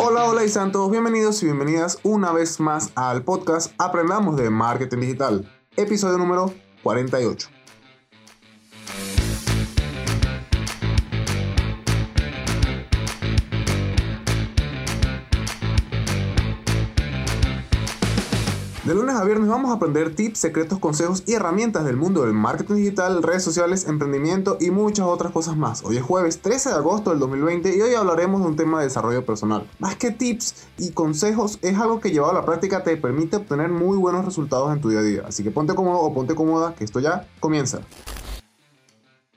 Hola, hola y santos, bienvenidos y bienvenidas una vez más al podcast Aprendamos de Marketing Digital, episodio número 48. De lunes a viernes vamos a aprender tips, secretos, consejos y herramientas del mundo del marketing digital, redes sociales, emprendimiento y muchas otras cosas más. Hoy es jueves 13 de agosto del 2020 y hoy hablaremos de un tema de desarrollo personal. Más que tips y consejos, es algo que llevado a la práctica te permite obtener muy buenos resultados en tu día a día. Así que ponte cómodo o ponte cómoda, que esto ya comienza.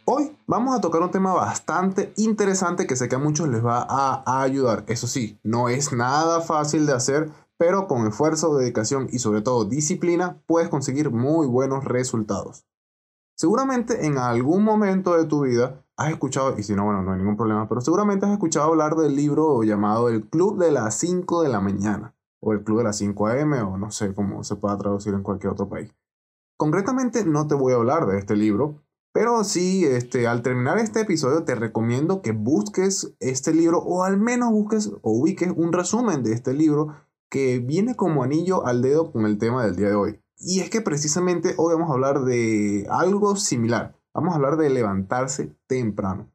Hoy vamos a tocar un tema bastante interesante que sé que a muchos les va a ayudar. Eso sí, no es nada fácil de hacer, pero con esfuerzo, dedicación y sobre todo disciplina puedes conseguir muy buenos resultados. Seguramente en algún momento de tu vida has escuchado, y si no, bueno, no hay ningún problema, pero seguramente has escuchado hablar del libro llamado El Club de las 5 de la mañana, o el Club de las 5 AM, o no sé cómo se pueda traducir en cualquier otro país. Concretamente no te voy a hablar de este libro, pero sí, este, al terminar este episodio te recomiendo que busques este libro o al menos busques o ubiques un resumen de este libro que viene como anillo al dedo con el tema del día de hoy. Y es que precisamente hoy vamos a hablar de algo similar. Vamos a hablar de levantarse temprano.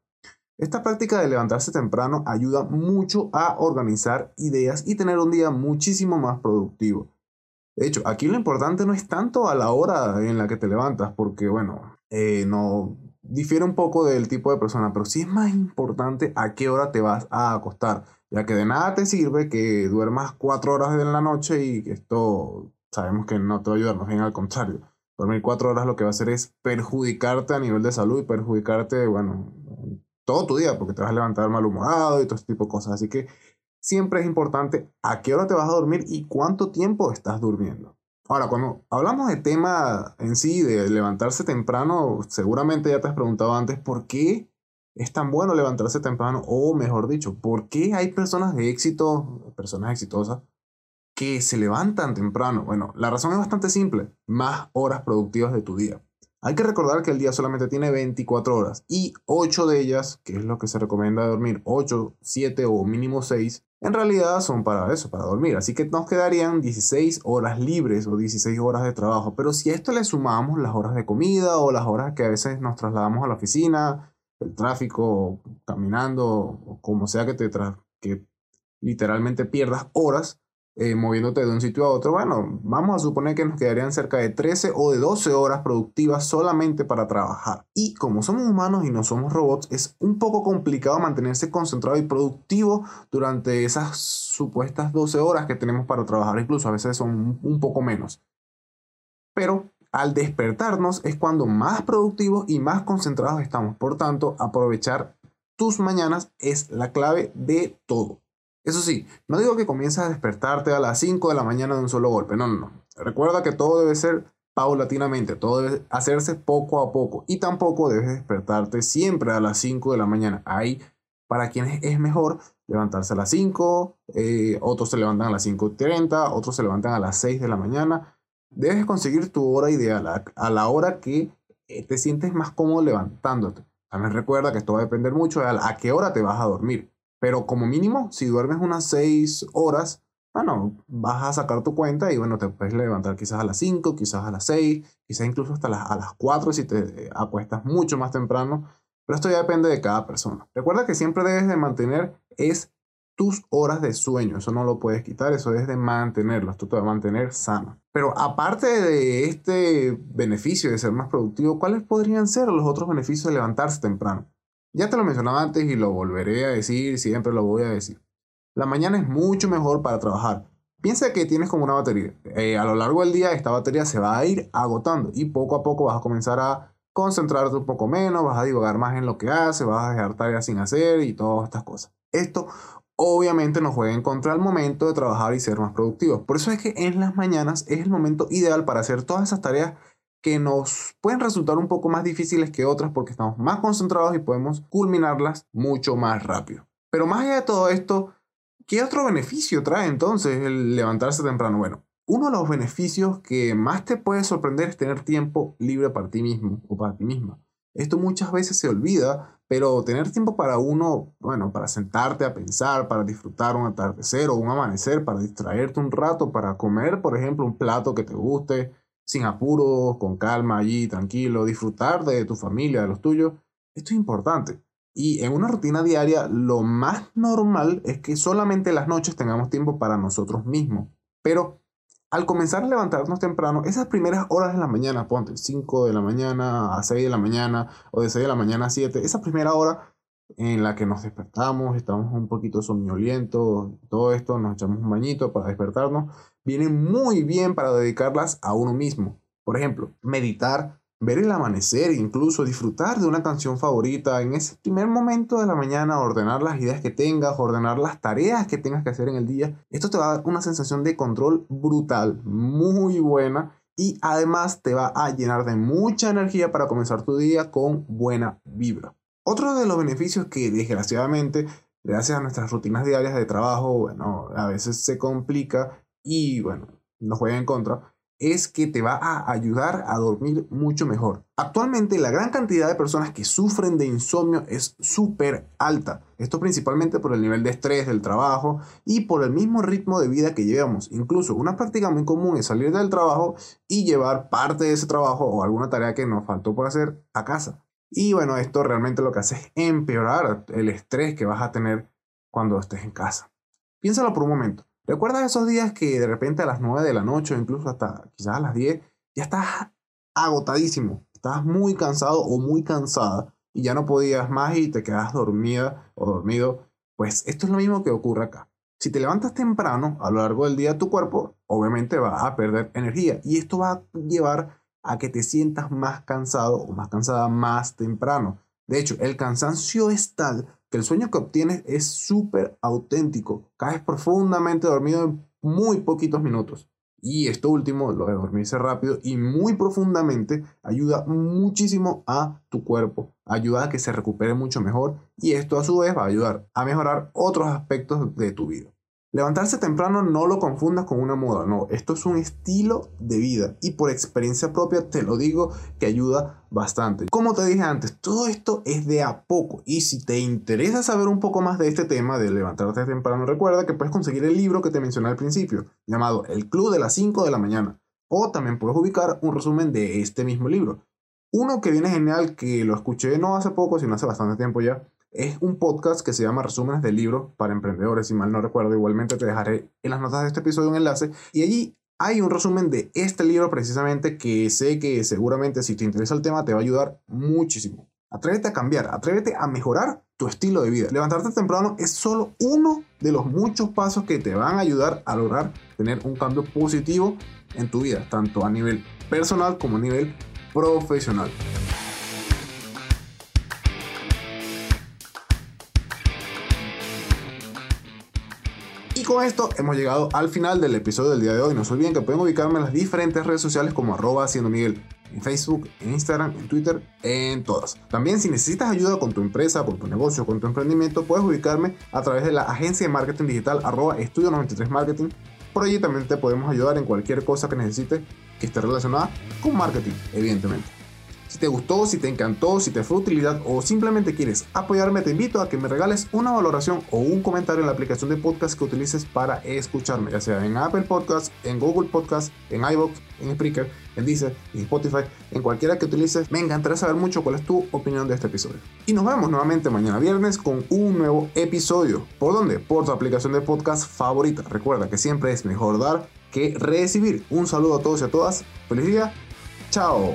Esta práctica de levantarse temprano ayuda mucho a organizar ideas y tener un día muchísimo más productivo. De hecho, aquí lo importante no es tanto a la hora en la que te levantas, porque bueno, eh, no difiere un poco del tipo de persona, pero sí es más importante a qué hora te vas a acostar ya que de nada te sirve que duermas cuatro horas en la noche y esto sabemos que no te va a ayudar, más bien al contrario. Dormir cuatro horas lo que va a hacer es perjudicarte a nivel de salud y perjudicarte, bueno, todo tu día, porque te vas a levantar malhumorado y todo este tipo de cosas. Así que siempre es importante a qué hora te vas a dormir y cuánto tiempo estás durmiendo. Ahora, cuando hablamos de tema en sí, de levantarse temprano, seguramente ya te has preguntado antes por qué es tan bueno levantarse temprano, o mejor dicho, ¿por qué hay personas de éxito, personas exitosas, que se levantan temprano? Bueno, la razón es bastante simple, más horas productivas de tu día. Hay que recordar que el día solamente tiene 24 horas y 8 de ellas, que es lo que se recomienda dormir, 8, 7 o mínimo 6, en realidad son para eso, para dormir. Así que nos quedarían 16 horas libres o 16 horas de trabajo. Pero si a esto le sumamos las horas de comida o las horas que a veces nos trasladamos a la oficina, el tráfico, caminando, o como sea que te que literalmente pierdas horas eh, moviéndote de un sitio a otro, bueno, vamos a suponer que nos quedarían cerca de 13 o de 12 horas productivas solamente para trabajar. Y como somos humanos y no somos robots, es un poco complicado mantenerse concentrado y productivo durante esas supuestas 12 horas que tenemos para trabajar, incluso a veces son un poco menos. Pero al despertarnos es cuando más productivos y más concentrados estamos. Por tanto, aprovechar tus mañanas es la clave de todo. Eso sí, no digo que comiences a despertarte a las 5 de la mañana de un solo golpe. No, no, no. Recuerda que todo debe ser paulatinamente, todo debe hacerse poco a poco. Y tampoco debes despertarte siempre a las 5 de la mañana. Hay para quienes es mejor levantarse a las 5, eh, otros se levantan a las 5.30, otros se levantan a las 6 de la mañana. Debes conseguir tu hora ideal a, la hora que eh, te sientes más cómodo levantándote. También recuerda que esto va a depender mucho de a, qué hora te vas a dormir. Pero como mínimo, si duermes unas 6 horas, bueno, vas a sacar tu cuenta y bueno, te puedes levantar quizás a las 5, quizás a las 6, quizás incluso hasta las, a las 4 si te eh, acuestas mucho más temprano. Pero esto ya depende de cada persona. Recuerda que siempre debes de mantener es tus horas de sueño. Eso no lo puedes quitar, eso es de mantenerlo. Esto te va a mantener sano. Pero aparte de este beneficio de ser más productivo, ¿cuáles podrían ser los otros beneficios de levantarse temprano? Ya te lo mencionaba antes y lo volveré a decir, siempre lo voy a decir. La mañana es mucho mejor para trabajar. Piensa que tienes como una batería. Eh, a lo largo del día esta batería se va a ir agotando y poco a poco vas a comenzar a concentrarte un poco menos, vas a divagar más en lo que haces, vas a dejar tareas sin hacer y todas estas cosas. Esto obviamente nos juega en contra al momento de trabajar y ser más productivos. Por eso es que en las mañanas es el momento ideal para hacer todas esas tareas que nos pueden resultar un poco más difíciles que otras porque estamos más concentrados y podemos culminarlas mucho más rápido. Pero más allá de todo esto, ¿qué otro beneficio trae entonces el levantarse temprano? Bueno, uno de los beneficios que más te puede sorprender es tener tiempo libre para ti mismo o para ti misma. Esto muchas veces se olvida pero tener tiempo para uno, bueno, para sentarte a pensar, para disfrutar un atardecer o un amanecer, para distraerte un rato, para comer, por ejemplo, un plato que te guste, sin apuros, con calma allí, tranquilo, disfrutar de tu familia, de los tuyos, esto es importante. Y en una rutina diaria, lo más normal es que solamente las noches tengamos tiempo para nosotros mismos. Pero al comenzar a levantarnos temprano, esas primeras horas de la mañana, ponte 5 de la mañana a 6 de la mañana o de 6 de la mañana a 7, esa primera hora en la que nos despertamos, estamos un poquito somnolientos, todo esto, nos echamos un bañito para despertarnos, viene muy bien para dedicarlas a uno mismo. Por ejemplo, meditar ver el amanecer, incluso disfrutar de una canción favorita en ese primer momento de la mañana, ordenar las ideas que tengas, ordenar las tareas que tengas que hacer en el día. Esto te va a dar una sensación de control brutal, muy buena y además te va a llenar de mucha energía para comenzar tu día con buena vibra. Otro de los beneficios que desgraciadamente, gracias a nuestras rutinas diarias de trabajo, bueno, a veces se complica y bueno, nos juega en contra, es que te va a ayudar a dormir mucho mejor. Actualmente la gran cantidad de personas que sufren de insomnio es súper alta. Esto principalmente por el nivel de estrés del trabajo y por el mismo ritmo de vida que llevamos. Incluso una práctica muy común es salir del trabajo y llevar parte de ese trabajo o alguna tarea que nos faltó por hacer a casa. Y bueno, esto realmente lo que hace es empeorar el estrés que vas a tener cuando estés en casa. Piénsalo por un momento. ¿Recuerdas esos días que de repente a las 9 de la noche o incluso hasta quizás a las 10 ya estás agotadísimo, estás muy cansado o muy cansada y ya no podías más y te quedas dormida o dormido? Pues esto es lo mismo que ocurre acá. Si te levantas temprano a lo largo del día, tu cuerpo obviamente va a perder energía y esto va a llevar a que te sientas más cansado o más cansada más temprano. De hecho, el cansancio es tal que el sueño que obtienes es súper auténtico. Caes profundamente dormido en muy poquitos minutos. Y esto último, lo de dormirse rápido y muy profundamente, ayuda muchísimo a tu cuerpo, ayuda a que se recupere mucho mejor y esto a su vez va a ayudar a mejorar otros aspectos de tu vida. Levantarse temprano no lo confundas con una moda, no, esto es un estilo de vida y por experiencia propia te lo digo que ayuda bastante. Como te dije antes, todo esto es de a poco y si te interesa saber un poco más de este tema de levantarte temprano, recuerda que puedes conseguir el libro que te mencioné al principio, llamado El Club de las 5 de la mañana, o también puedes ubicar un resumen de este mismo libro. Uno que viene genial, que lo escuché no hace poco, sino hace bastante tiempo ya, es un podcast que se llama Resúmenes de libros para emprendedores, si mal no recuerdo. Igualmente te dejaré en las notas de este episodio un enlace. Y allí hay un resumen de este libro precisamente que sé que seguramente si te interesa el tema te va a ayudar muchísimo. Atrévete a cambiar, atrévete a mejorar tu estilo de vida. Levantarte temprano es solo uno de los muchos pasos que te van a ayudar a lograr tener un cambio positivo en tu vida, tanto a nivel personal como a nivel profesional. Con esto hemos llegado al final del episodio del día de hoy. No se olviden que pueden ubicarme en las diferentes redes sociales como arroba haciendo Miguel. En Facebook, en Instagram, en Twitter, en todas. También si necesitas ayuda con tu empresa, con tu negocio, con tu emprendimiento, puedes ubicarme a través de la agencia de marketing digital arroba estudio 93 marketing. Por allí también te podemos ayudar en cualquier cosa que necesites que esté relacionada con marketing, evidentemente. Si te gustó, si te encantó, si te fue utilidad o simplemente quieres apoyarme, te invito a que me regales una valoración o un comentario en la aplicación de podcast que utilices para escucharme, ya sea en Apple Podcasts, en Google Podcasts, en iVoox, en Spreaker, en Deezer, en Spotify, en cualquiera que utilices. Me encantaría saber mucho cuál es tu opinión de este episodio. Y nos vemos nuevamente mañana viernes con un nuevo episodio. ¿Por dónde? Por tu aplicación de podcast favorita. Recuerda que siempre es mejor dar que recibir. Un saludo a todos y a todas. Feliz día. Chao.